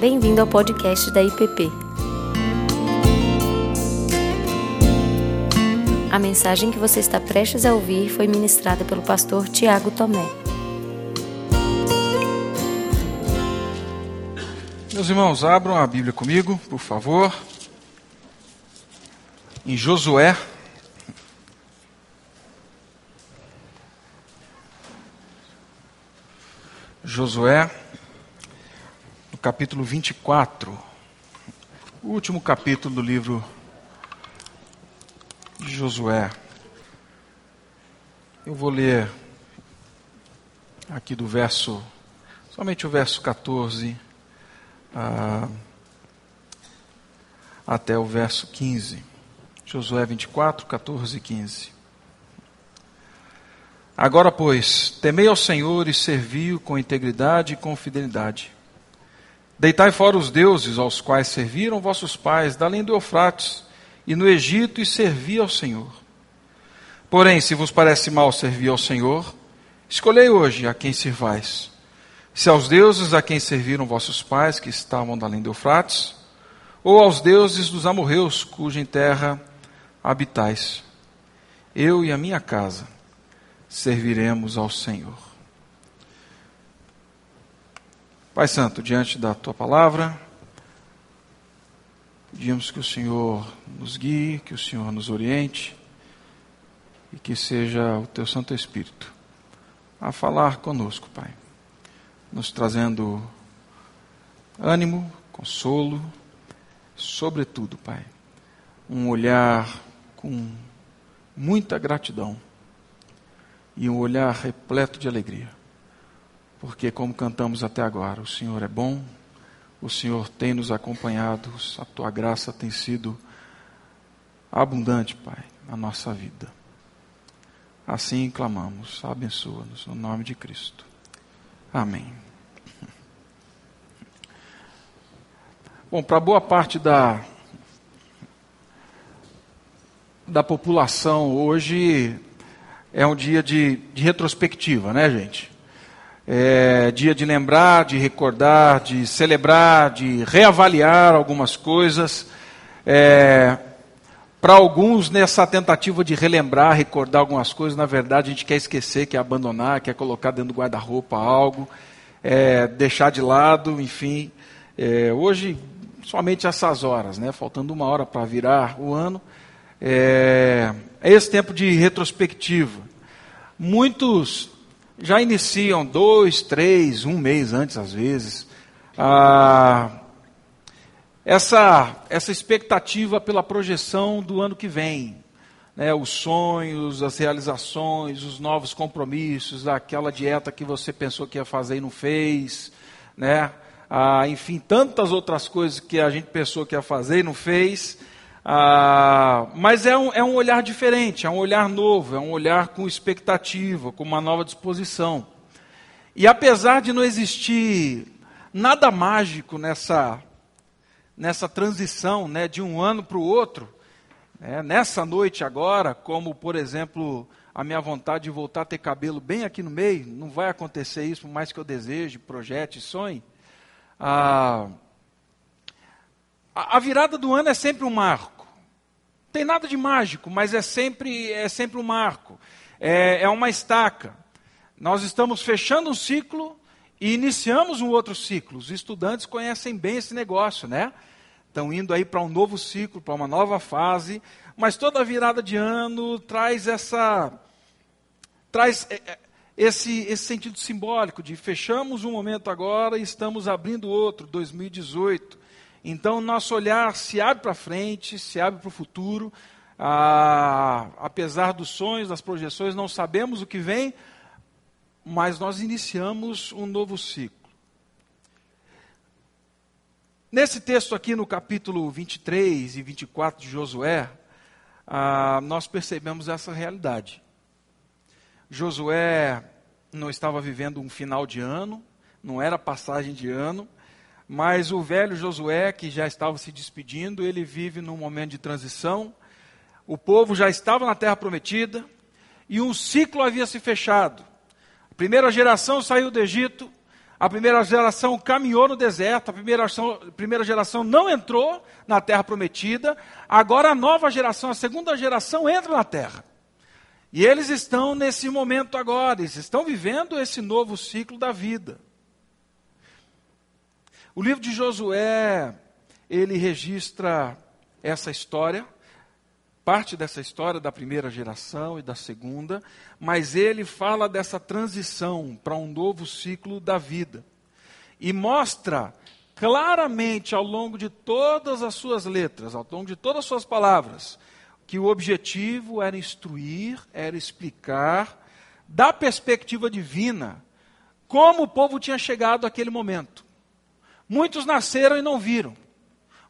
Bem-vindo ao podcast da IPP. A mensagem que você está prestes a ouvir foi ministrada pelo pastor Tiago Tomé. Meus irmãos, abram a Bíblia comigo, por favor. Em Josué. Josué, capítulo 24, o último capítulo do livro de Josué. Eu vou ler aqui do verso, somente o verso 14 ah, até o verso 15. Josué 24, 14 e 15. Agora, pois, temei ao Senhor e servi-o com integridade e com fidelidade. Deitai fora os deuses aos quais serviram vossos pais, da além do Eufrates, e no Egito, e servi ao Senhor. Porém, se vos parece mal servir ao Senhor, escolhei hoje a quem servais. Se aos deuses a quem serviram vossos pais, que estavam da além do Eufrates, ou aos deuses dos amorreus, cuja em terra habitais. Eu e a minha casa serviremos ao Senhor. Pai Santo, diante da tua palavra, pedimos que o Senhor nos guie, que o Senhor nos oriente e que seja o teu Santo Espírito a falar conosco, Pai, nos trazendo ânimo, consolo, sobretudo, Pai, um olhar com muita gratidão e um olhar repleto de alegria. Porque, como cantamos até agora, o Senhor é bom, o Senhor tem nos acompanhado, a tua graça tem sido abundante, Pai, na nossa vida. Assim clamamos, abençoa-nos, no nome de Cristo. Amém. Bom, para boa parte da, da população hoje, é um dia de, de retrospectiva, né, gente? É dia de lembrar, de recordar, de celebrar, de reavaliar algumas coisas. É, Para alguns, nessa tentativa de relembrar, recordar algumas coisas, na verdade a gente quer esquecer, quer abandonar, quer colocar dentro do guarda-roupa algo, é, deixar de lado, enfim. É, hoje, somente essas horas, né? faltando uma hora para virar o ano, é, é esse tempo de retrospectiva. Muitos já iniciam dois, três, um mês antes, às vezes, ah, essa, essa expectativa pela projeção do ano que vem. Né, os sonhos, as realizações, os novos compromissos, aquela dieta que você pensou que ia fazer e não fez, né? Ah, enfim, tantas outras coisas que a gente pensou que ia fazer e não fez. Ah, mas é um, é um olhar diferente, é um olhar novo, é um olhar com expectativa, com uma nova disposição. E apesar de não existir nada mágico nessa, nessa transição né, de um ano para o outro, né, nessa noite agora, como por exemplo a minha vontade de voltar a ter cabelo bem aqui no meio, não vai acontecer isso, por mais que eu deseje, projete, sonhe. Ah, a virada do ano é sempre um marco. Não tem nada de mágico, mas é sempre, é sempre um marco. É, é uma estaca. Nós estamos fechando um ciclo e iniciamos um outro ciclo. Os estudantes conhecem bem esse negócio, né? Estão indo aí para um novo ciclo, para uma nova fase, mas toda virada de ano traz essa traz é, é, esse, esse sentido simbólico de fechamos um momento agora e estamos abrindo outro, 2018. Então, nosso olhar se abre para frente, se abre para o futuro. Ah, apesar dos sonhos, das projeções, não sabemos o que vem, mas nós iniciamos um novo ciclo. Nesse texto aqui, no capítulo 23 e 24 de Josué, ah, nós percebemos essa realidade. Josué não estava vivendo um final de ano, não era passagem de ano, mas o velho Josué, que já estava se despedindo, ele vive num momento de transição. O povo já estava na terra prometida e um ciclo havia se fechado. A primeira geração saiu do Egito, A primeira geração caminhou no deserto, a primeira geração, a primeira geração não entrou na terra prometida. Agora a nova geração, a segunda geração, entra na terra. E eles estão nesse momento agora, eles estão vivendo esse novo ciclo da vida. O livro de Josué, ele registra essa história, parte dessa história da primeira geração e da segunda, mas ele fala dessa transição para um novo ciclo da vida. E mostra claramente ao longo de todas as suas letras, ao longo de todas as suas palavras, que o objetivo era instruir, era explicar, da perspectiva divina, como o povo tinha chegado àquele momento. Muitos nasceram e não viram.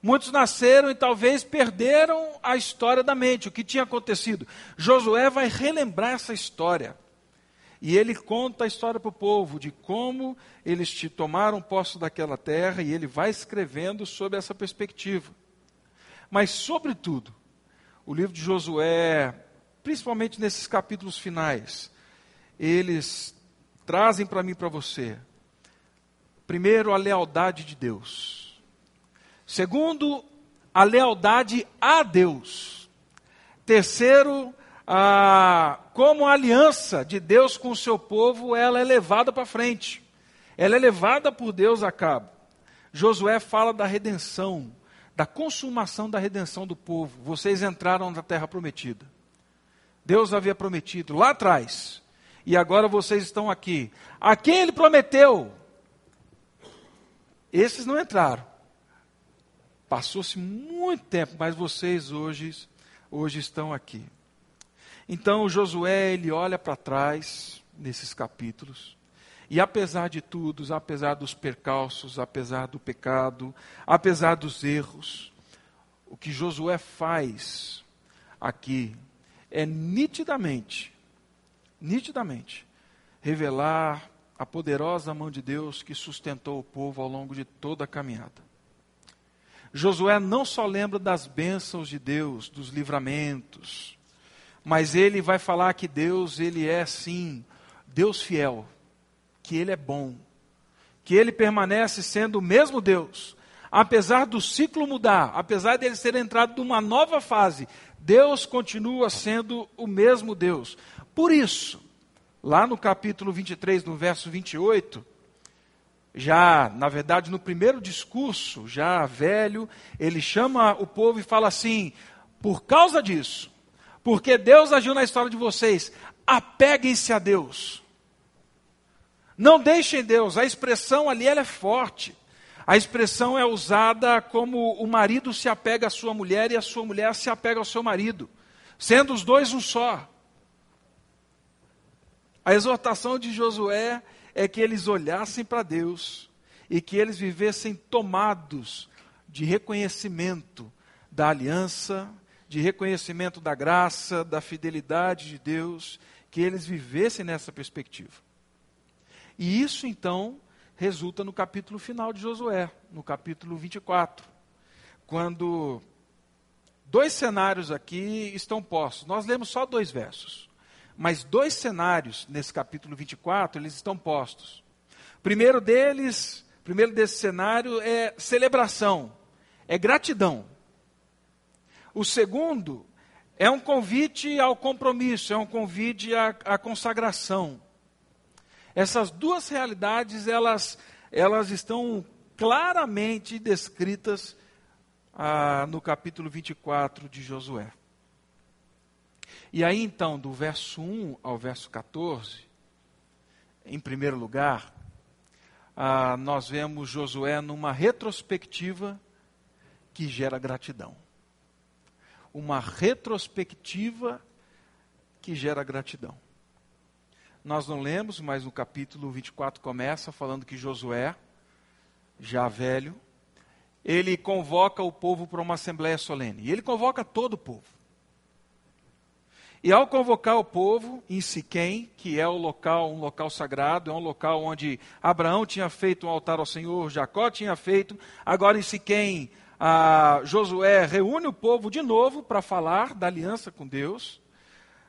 Muitos nasceram e talvez perderam a história da mente, o que tinha acontecido. Josué vai relembrar essa história. E ele conta a história para o povo de como eles te tomaram posse daquela terra e ele vai escrevendo sobre essa perspectiva. Mas, sobretudo, o livro de Josué, principalmente nesses capítulos finais, eles trazem para mim e para você, primeiro, a lealdade de Deus. Segundo, a lealdade a Deus. Terceiro, a, como a aliança de Deus com o seu povo, ela é levada para frente. Ela é levada por Deus a cabo. Josué fala da redenção, da consumação da redenção do povo. Vocês entraram na terra prometida. Deus havia prometido lá atrás. E agora vocês estão aqui. A quem ele prometeu? Esses não entraram. Passou-se muito tempo, mas vocês hoje, hoje estão aqui. Então Josué, ele olha para trás nesses capítulos, e apesar de tudo, apesar dos percalços, apesar do pecado, apesar dos erros, o que Josué faz aqui é nitidamente, nitidamente, revelar a poderosa mão de Deus que sustentou o povo ao longo de toda a caminhada. Josué não só lembra das bênçãos de Deus, dos livramentos, mas ele vai falar que Deus, ele é sim, Deus fiel, que ele é bom, que ele permanece sendo o mesmo Deus, apesar do ciclo mudar, apesar dele ter entrado numa nova fase, Deus continua sendo o mesmo Deus. Por isso, lá no capítulo 23, no verso 28, já, na verdade, no primeiro discurso, já velho, ele chama o povo e fala assim: por causa disso, porque Deus agiu na história de vocês, apeguem-se a Deus. Não deixem Deus, a expressão ali ela é forte. A expressão é usada como o marido se apega à sua mulher e a sua mulher se apega ao seu marido, sendo os dois um só. A exortação de Josué é que eles olhassem para Deus e que eles vivessem tomados de reconhecimento da aliança, de reconhecimento da graça, da fidelidade de Deus, que eles vivessem nessa perspectiva. E isso então resulta no capítulo final de Josué, no capítulo 24, quando dois cenários aqui estão postos. Nós lemos só dois versos. Mas dois cenários nesse capítulo 24, eles estão postos. Primeiro deles, primeiro desse cenário é celebração, é gratidão. O segundo é um convite ao compromisso, é um convite à, à consagração. Essas duas realidades, elas, elas estão claramente descritas ah, no capítulo 24 de Josué. E aí então, do verso 1 ao verso 14, em primeiro lugar, ah, nós vemos Josué numa retrospectiva que gera gratidão. Uma retrospectiva que gera gratidão. Nós não lemos, mas o capítulo 24 começa falando que Josué, já velho, ele convoca o povo para uma assembleia solene. E ele convoca todo o povo. E ao convocar o povo em Siquém, que é o local, um local sagrado, é um local onde Abraão tinha feito um altar ao Senhor, Jacó tinha feito, agora em Siquém, Josué reúne o povo de novo para falar da aliança com Deus.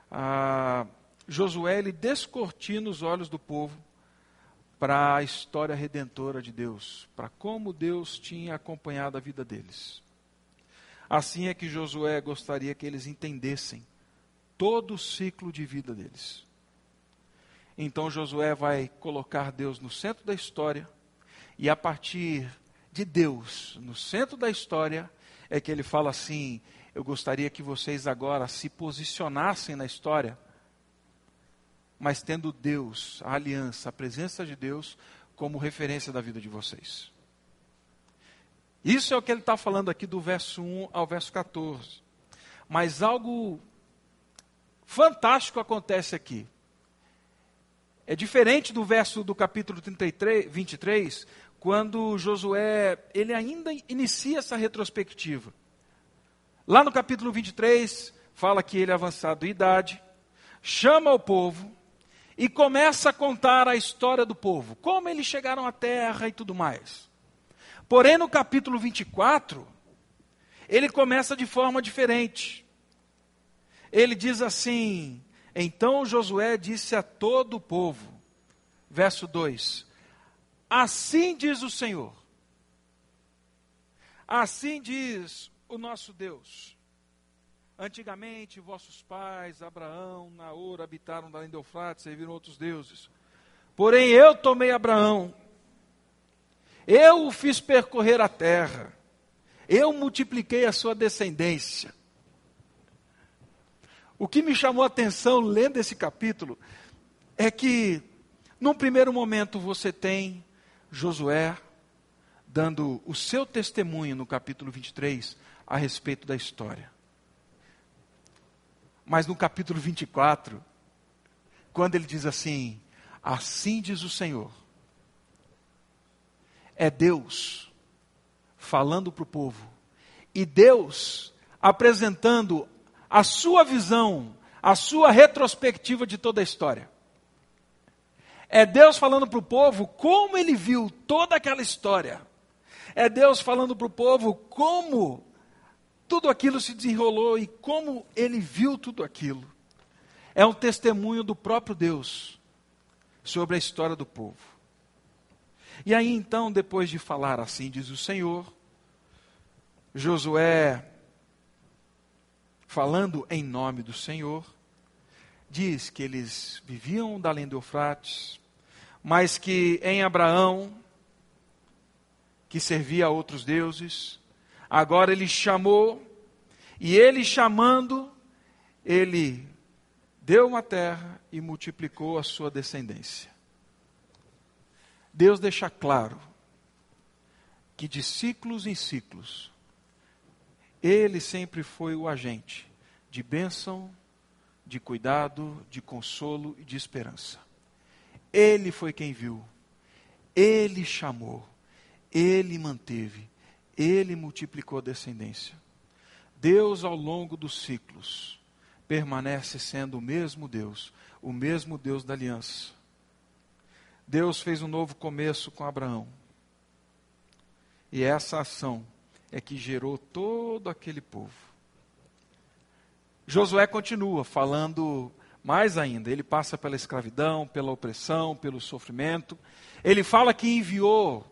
A Josué ele descortina os olhos do povo para a história redentora de Deus, para como Deus tinha acompanhado a vida deles. Assim é que Josué gostaria que eles entendessem todo o ciclo de vida deles. Então Josué vai colocar Deus no centro da história, e a partir de Deus no centro da história, é que ele fala assim: Eu gostaria que vocês agora se posicionassem na história mas tendo Deus, a aliança, a presença de Deus como referência da vida de vocês. Isso é o que ele está falando aqui do verso 1 ao verso 14. Mas algo fantástico acontece aqui. É diferente do verso do capítulo 33, 23, quando Josué, ele ainda inicia essa retrospectiva. Lá no capítulo 23, fala que ele é avançado em idade, chama o povo, e começa a contar a história do povo, como eles chegaram à terra e tudo mais. Porém, no capítulo 24, ele começa de forma diferente. Ele diz assim: Então Josué disse a todo o povo, verso 2: Assim diz o Senhor, assim diz o nosso Deus Antigamente, vossos pais, Abraão, Naor, habitaram além do Eufrates, serviram outros deuses. Porém, eu tomei Abraão, eu o fiz percorrer a terra, eu multipliquei a sua descendência. O que me chamou a atenção lendo esse capítulo é que, num primeiro momento, você tem Josué dando o seu testemunho no capítulo 23 a respeito da história. Mas no capítulo 24, quando ele diz assim: Assim diz o Senhor, é Deus falando para o povo, e Deus apresentando a sua visão, a sua retrospectiva de toda a história. É Deus falando para o povo como ele viu toda aquela história. É Deus falando para o povo como tudo aquilo se desenrolou e como ele viu tudo aquilo. É um testemunho do próprio Deus sobre a história do povo. E aí então, depois de falar assim, diz o Senhor, Josué, falando em nome do Senhor, diz que eles viviam da além do Eufrates, mas que em Abraão, que servia a outros deuses, Agora ele chamou, e ele chamando, ele deu uma terra e multiplicou a sua descendência. Deus deixa claro que de ciclos em ciclos, ele sempre foi o agente de bênção, de cuidado, de consolo e de esperança. Ele foi quem viu, ele chamou, ele manteve, ele multiplicou a descendência. Deus, ao longo dos ciclos, permanece sendo o mesmo Deus, o mesmo Deus da aliança. Deus fez um novo começo com Abraão. E essa ação é que gerou todo aquele povo. Josué continua falando mais ainda. Ele passa pela escravidão, pela opressão, pelo sofrimento. Ele fala que enviou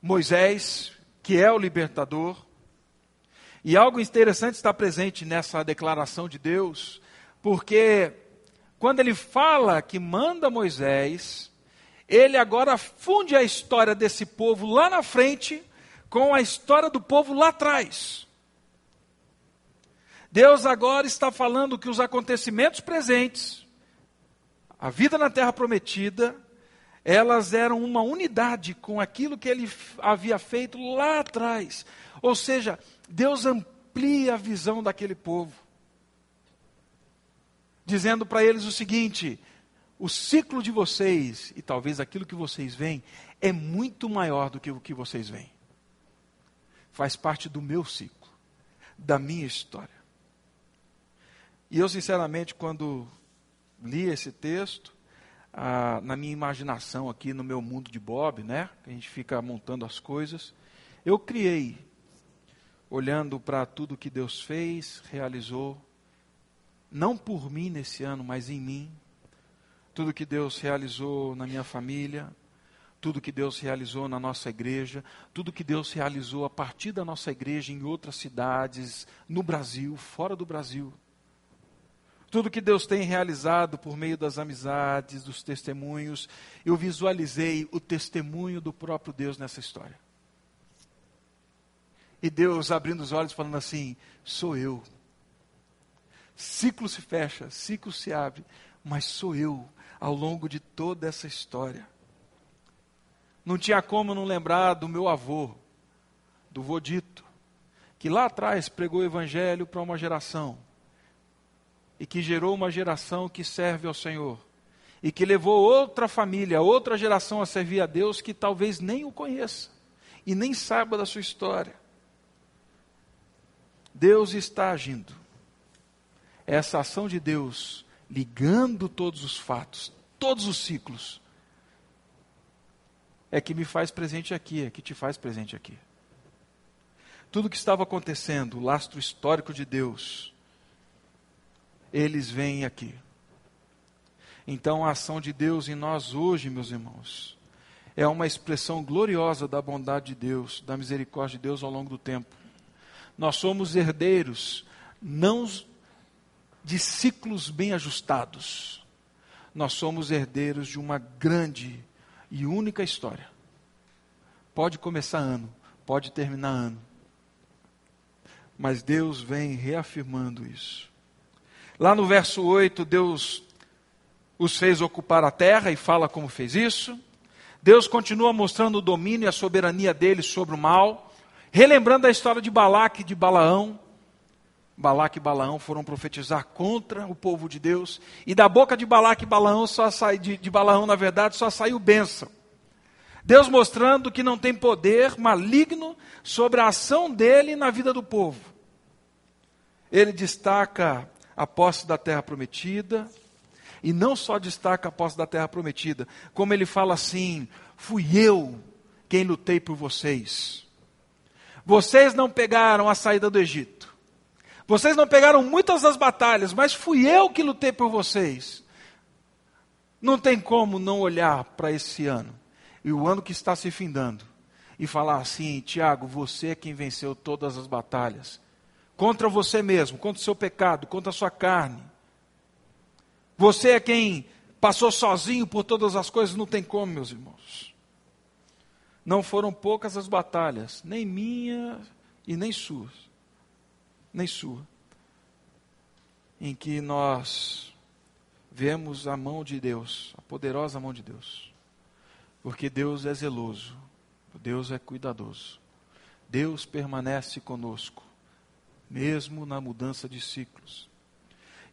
Moisés, que é o libertador. E algo interessante está presente nessa declaração de Deus, porque quando ele fala que manda Moisés, ele agora funde a história desse povo lá na frente com a história do povo lá atrás. Deus agora está falando que os acontecimentos presentes, a vida na terra prometida, elas eram uma unidade com aquilo que ele havia feito lá atrás. Ou seja, Deus amplia a visão daquele povo, dizendo para eles o seguinte: o ciclo de vocês, e talvez aquilo que vocês veem, é muito maior do que o que vocês veem. Faz parte do meu ciclo, da minha história. E eu, sinceramente, quando li esse texto, ah, na minha imaginação aqui, no meu mundo de Bob, né? A gente fica montando as coisas. Eu criei, olhando para tudo que Deus fez, realizou, não por mim nesse ano, mas em mim, tudo que Deus realizou na minha família, tudo que Deus realizou na nossa igreja, tudo que Deus realizou a partir da nossa igreja em outras cidades, no Brasil, fora do Brasil. Tudo que Deus tem realizado por meio das amizades, dos testemunhos, eu visualizei o testemunho do próprio Deus nessa história. E Deus abrindo os olhos, falando assim: sou eu. Ciclo se fecha, ciclo se abre, mas sou eu ao longo de toda essa história. Não tinha como não lembrar do meu avô, do Vodito, que lá atrás pregou o evangelho para uma geração e que gerou uma geração que serve ao Senhor e que levou outra família, outra geração a servir a Deus que talvez nem o conheça e nem saiba da sua história. Deus está agindo. Essa ação de Deus ligando todos os fatos, todos os ciclos, é que me faz presente aqui, é que te faz presente aqui. Tudo que estava acontecendo, o lastro histórico de Deus, eles vêm aqui. Então a ação de Deus em nós hoje, meus irmãos, é uma expressão gloriosa da bondade de Deus, da misericórdia de Deus ao longo do tempo. Nós somos herdeiros, não de ciclos bem ajustados. Nós somos herdeiros de uma grande e única história. Pode começar ano, pode terminar ano. Mas Deus vem reafirmando isso. Lá no verso 8, Deus os fez ocupar a terra e fala como fez isso. Deus continua mostrando o domínio e a soberania dele sobre o mal, relembrando a história de Balaque e de Balaão. Balaque e Balaão foram profetizar contra o povo de Deus, e da boca de Balaque e Balaão só sai, de, de Balaão, na verdade, só saiu bênção. Deus mostrando que não tem poder maligno sobre a ação dele na vida do povo. Ele destaca a posse da terra prometida, e não só destaca a posse da terra prometida, como ele fala assim: fui eu quem lutei por vocês. Vocês não pegaram a saída do Egito. Vocês não pegaram muitas das batalhas, mas fui eu que lutei por vocês. Não tem como não olhar para esse ano e o ano que está se findando e falar assim: Tiago, você é quem venceu todas as batalhas contra você mesmo, contra o seu pecado, contra a sua carne. Você é quem passou sozinho por todas as coisas, não tem como, meus irmãos. Não foram poucas as batalhas, nem minha e nem suas nem sua, em que nós vemos a mão de Deus, a poderosa mão de Deus, porque Deus é zeloso, Deus é cuidadoso, Deus permanece conosco, mesmo na mudança de ciclos.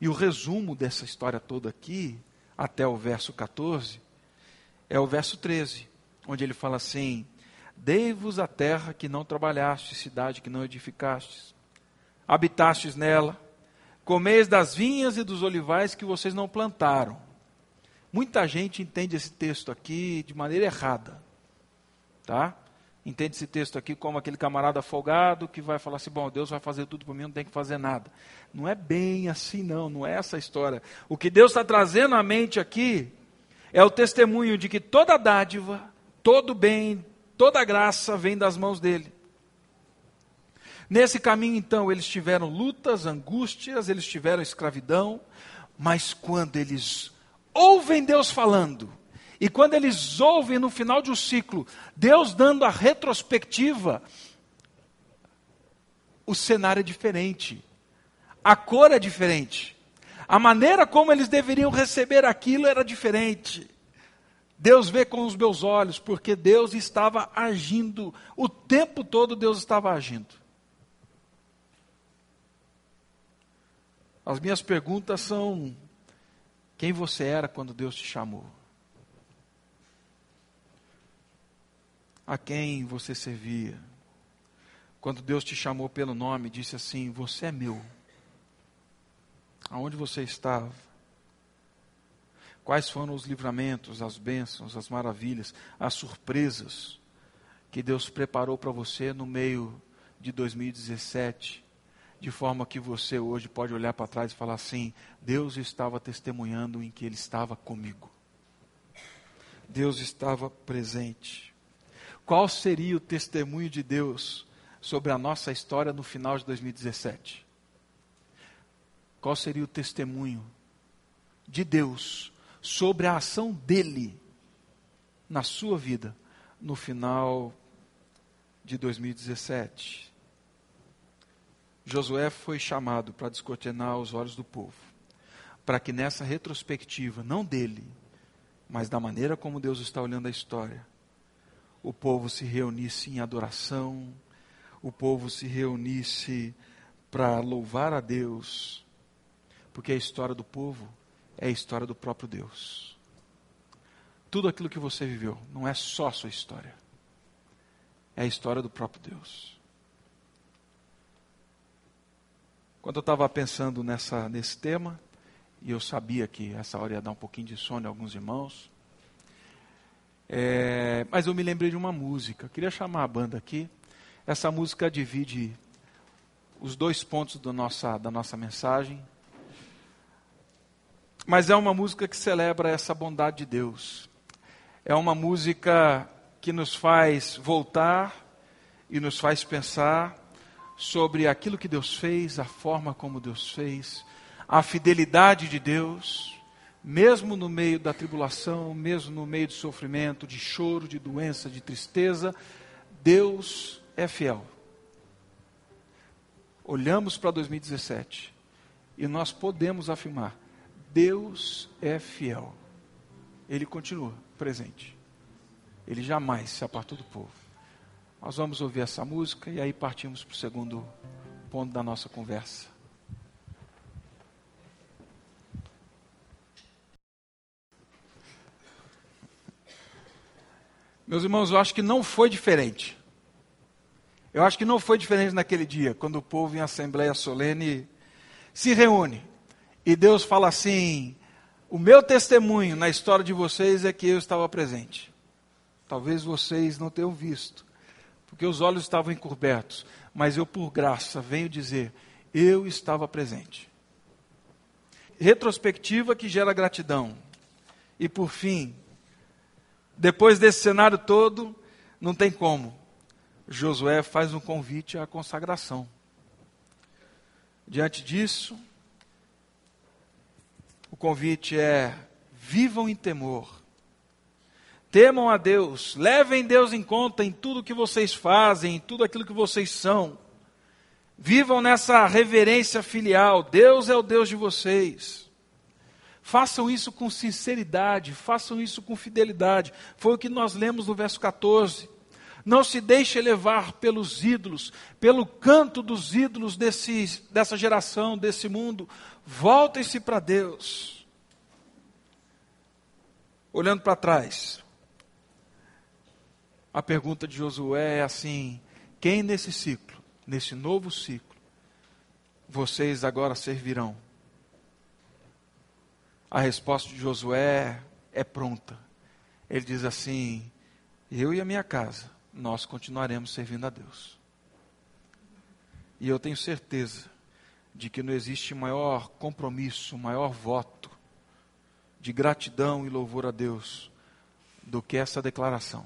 E o resumo dessa história toda aqui, até o verso 14, é o verso 13, onde ele fala assim: Dei-vos a terra que não trabalhaste, cidade que não edificastes habitastes nela, comeis das vinhas e dos olivais que vocês não plantaram. Muita gente entende esse texto aqui de maneira errada, tá? Entende esse texto aqui como aquele camarada folgado que vai falar assim: bom, Deus vai fazer tudo por mim, não tem que fazer nada. Não é bem assim, não, não é essa a história. O que Deus está trazendo à mente aqui é o testemunho de que toda dádiva, todo bem, toda graça vem das mãos dele. Nesse caminho, então, eles tiveram lutas, angústias, eles tiveram escravidão, mas quando eles ouvem Deus falando, e quando eles ouvem no final de um ciclo, Deus dando a retrospectiva, o cenário é diferente, a cor é diferente, a maneira como eles deveriam receber aquilo era diferente. Deus vê com os meus olhos, porque Deus estava agindo, o tempo todo Deus estava agindo. As minhas perguntas são: quem você era quando Deus te chamou? A quem você servia? Quando Deus te chamou pelo nome, disse assim: Você é meu. Aonde você estava? Quais foram os livramentos, as bênçãos, as maravilhas, as surpresas que Deus preparou para você no meio de 2017? De forma que você hoje pode olhar para trás e falar assim: Deus estava testemunhando em que Ele estava comigo. Deus estava presente. Qual seria o testemunho de Deus sobre a nossa história no final de 2017? Qual seria o testemunho de Deus sobre a ação dele na sua vida no final de 2017? Josué foi chamado para descortinar os olhos do povo, para que nessa retrospectiva, não dele, mas da maneira como Deus está olhando a história, o povo se reunisse em adoração, o povo se reunisse para louvar a Deus, porque a história do povo é a história do próprio Deus. Tudo aquilo que você viveu não é só a sua história, é a história do próprio Deus. Quando eu estava pensando nessa, nesse tema, e eu sabia que essa hora ia dar um pouquinho de sono em alguns irmãos, é, mas eu me lembrei de uma música. Queria chamar a banda aqui. Essa música divide os dois pontos do nossa, da nossa mensagem. Mas é uma música que celebra essa bondade de Deus. É uma música que nos faz voltar e nos faz pensar sobre aquilo que Deus fez, a forma como Deus fez, a fidelidade de Deus mesmo no meio da tribulação, mesmo no meio de sofrimento, de choro, de doença, de tristeza, Deus é fiel. Olhamos para 2017 e nós podemos afirmar: Deus é fiel. Ele continua presente. Ele jamais se apartou do povo. Nós vamos ouvir essa música e aí partimos para o segundo ponto da nossa conversa. Meus irmãos, eu acho que não foi diferente. Eu acho que não foi diferente naquele dia, quando o povo em assembleia solene se reúne e Deus fala assim: o meu testemunho na história de vocês é que eu estava presente. Talvez vocês não tenham visto, porque os olhos estavam encobertos, mas eu, por graça, venho dizer: eu estava presente. Retrospectiva que gera gratidão. E por fim, depois desse cenário todo, não tem como. Josué faz um convite à consagração. Diante disso, o convite é: vivam em temor, temam a Deus, levem Deus em conta em tudo que vocês fazem, em tudo aquilo que vocês são. Vivam nessa reverência filial. Deus é o Deus de vocês. Façam isso com sinceridade, façam isso com fidelidade. Foi o que nós lemos no verso 14. Não se deixe levar pelos ídolos, pelo canto dos ídolos desse, dessa geração, desse mundo. Voltem-se para Deus. Olhando para trás, a pergunta de Josué é assim: quem nesse ciclo, nesse novo ciclo, vocês agora servirão? a resposta de Josué é pronta. Ele diz assim: Eu e a minha casa, nós continuaremos servindo a Deus. E eu tenho certeza de que não existe maior compromisso, maior voto de gratidão e louvor a Deus do que essa declaração.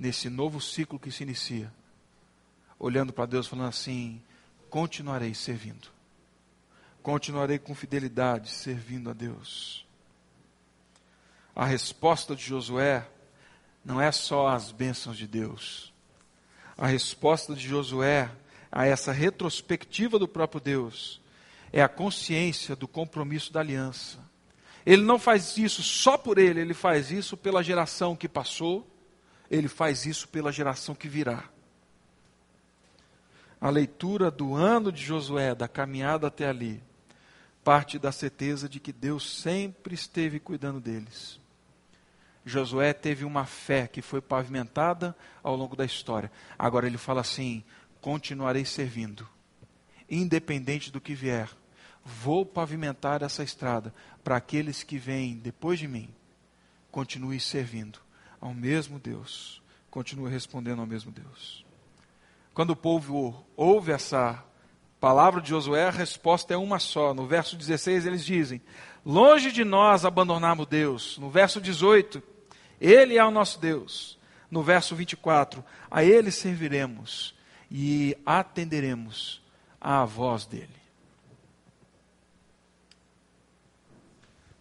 Nesse novo ciclo que se inicia, olhando para Deus, falando assim: continuarei servindo continuarei com fidelidade servindo a Deus. A resposta de Josué não é só as bênçãos de Deus. A resposta de Josué a essa retrospectiva do próprio Deus é a consciência do compromisso da aliança. Ele não faz isso só por ele, ele faz isso pela geração que passou, ele faz isso pela geração que virá. A leitura do ano de Josué, da caminhada até ali, parte da certeza de que Deus sempre esteve cuidando deles. Josué teve uma fé que foi pavimentada ao longo da história. Agora ele fala assim: continuarei servindo, independente do que vier. Vou pavimentar essa estrada para aqueles que vêm depois de mim. Continue servindo ao mesmo Deus. Continue respondendo ao mesmo Deus. Quando o povo ouve essa palavra de Josué, a resposta é uma só. No verso 16 eles dizem: Longe de nós abandonarmos Deus. No verso 18, Ele é o nosso Deus. No verso 24, a Ele serviremos e atenderemos à voz dele.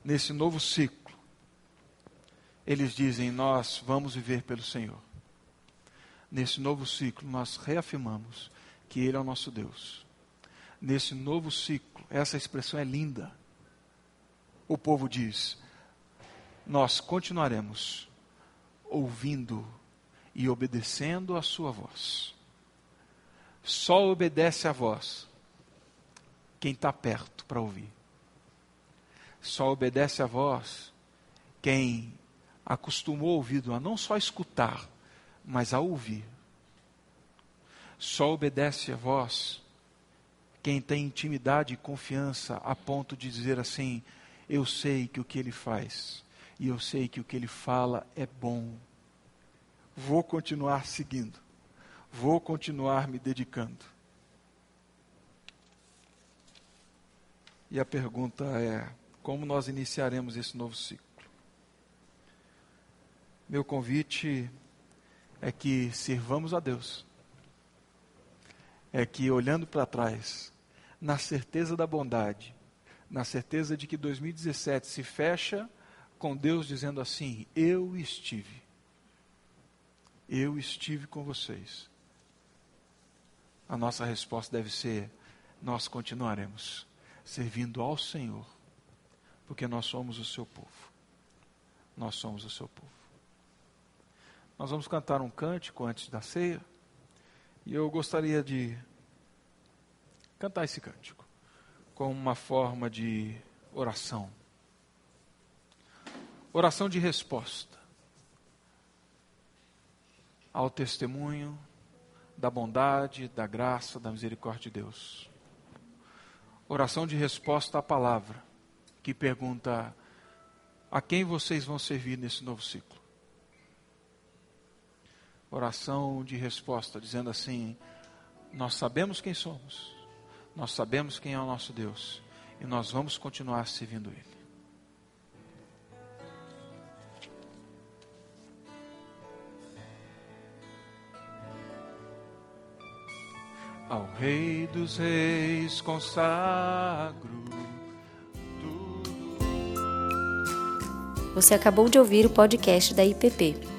Nesse novo ciclo, eles dizem: Nós vamos viver pelo Senhor. Nesse novo ciclo, nós reafirmamos que Ele é o nosso Deus. Nesse novo ciclo, essa expressão é linda. O povo diz: Nós continuaremos ouvindo e obedecendo a Sua voz. Só obedece a voz quem está perto para ouvir. Só obedece a voz quem acostumou o ouvido a não só escutar, mas a ouvir. Só obedece a voz quem tem intimidade e confiança a ponto de dizer assim: eu sei que o que ele faz e eu sei que o que ele fala é bom. Vou continuar seguindo, vou continuar me dedicando. E a pergunta é: como nós iniciaremos esse novo ciclo? Meu convite é que sirvamos a Deus, é que olhando para trás, na certeza da bondade, na certeza de que 2017 se fecha com Deus dizendo assim: Eu estive, eu estive com vocês. A nossa resposta deve ser: Nós continuaremos servindo ao Senhor, porque nós somos o seu povo. Nós somos o seu povo. Nós vamos cantar um cântico antes da ceia. E eu gostaria de cantar esse cântico como uma forma de oração. Oração de resposta ao testemunho da bondade, da graça, da misericórdia de Deus. Oração de resposta à palavra, que pergunta: a quem vocês vão servir nesse novo ciclo? Oração de resposta, dizendo assim: Nós sabemos quem somos, nós sabemos quem é o nosso Deus, e nós vamos continuar servindo Ele. Ao Rei dos Reis consagro. Você acabou de ouvir o podcast da IPP.